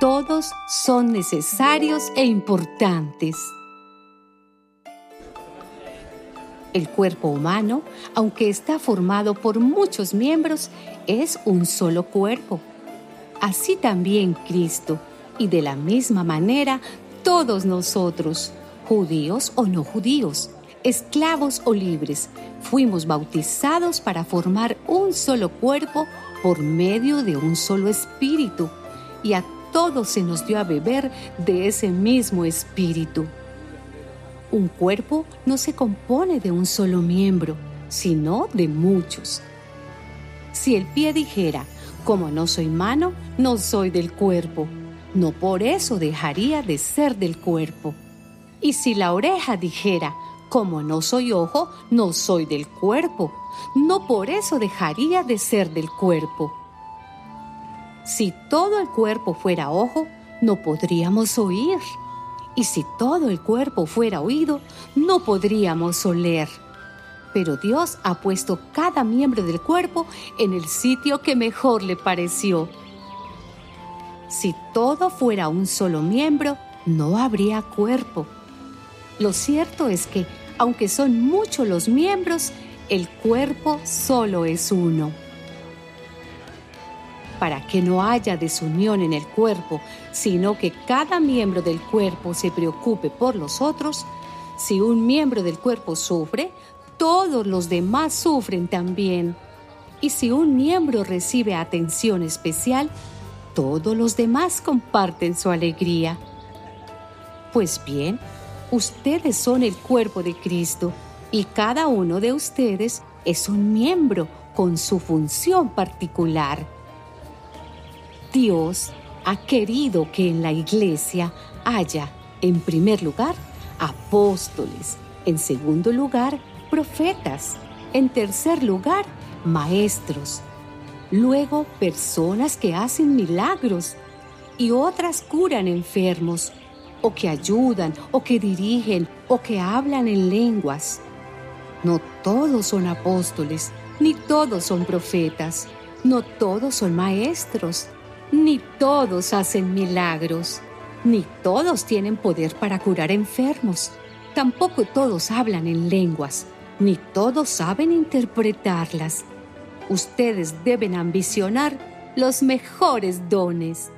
todos son necesarios e importantes. El cuerpo humano, aunque está formado por muchos miembros, es un solo cuerpo. Así también Cristo, y de la misma manera todos nosotros, judíos o no judíos, esclavos o libres, fuimos bautizados para formar un solo cuerpo por medio de un solo espíritu, y a todos se nos dio a beber de ese mismo espíritu. Un cuerpo no se compone de un solo miembro, sino de muchos. Si el pie dijera, como no soy mano, no soy del cuerpo, no por eso dejaría de ser del cuerpo. Y si la oreja dijera, como no soy ojo, no soy del cuerpo, no por eso dejaría de ser del cuerpo. Si todo el cuerpo fuera ojo, no podríamos oír y si todo el cuerpo fuera oído, no podríamos oler. Pero Dios ha puesto cada miembro del cuerpo en el sitio que mejor le pareció. Si todo fuera un solo miembro, no habría cuerpo. Lo cierto es que, aunque son muchos los miembros, el cuerpo solo es uno para que no haya desunión en el cuerpo, sino que cada miembro del cuerpo se preocupe por los otros, si un miembro del cuerpo sufre, todos los demás sufren también. Y si un miembro recibe atención especial, todos los demás comparten su alegría. Pues bien, ustedes son el cuerpo de Cristo y cada uno de ustedes es un miembro con su función particular. Dios ha querido que en la iglesia haya, en primer lugar, apóstoles, en segundo lugar, profetas, en tercer lugar, maestros, luego personas que hacen milagros y otras curan enfermos, o que ayudan, o que dirigen, o que hablan en lenguas. No todos son apóstoles, ni todos son profetas, no todos son maestros ni todos hacen milagros, ni todos tienen poder para curar enfermos, tampoco todos hablan en lenguas, ni todos saben interpretarlas. Ustedes deben ambicionar los mejores dones.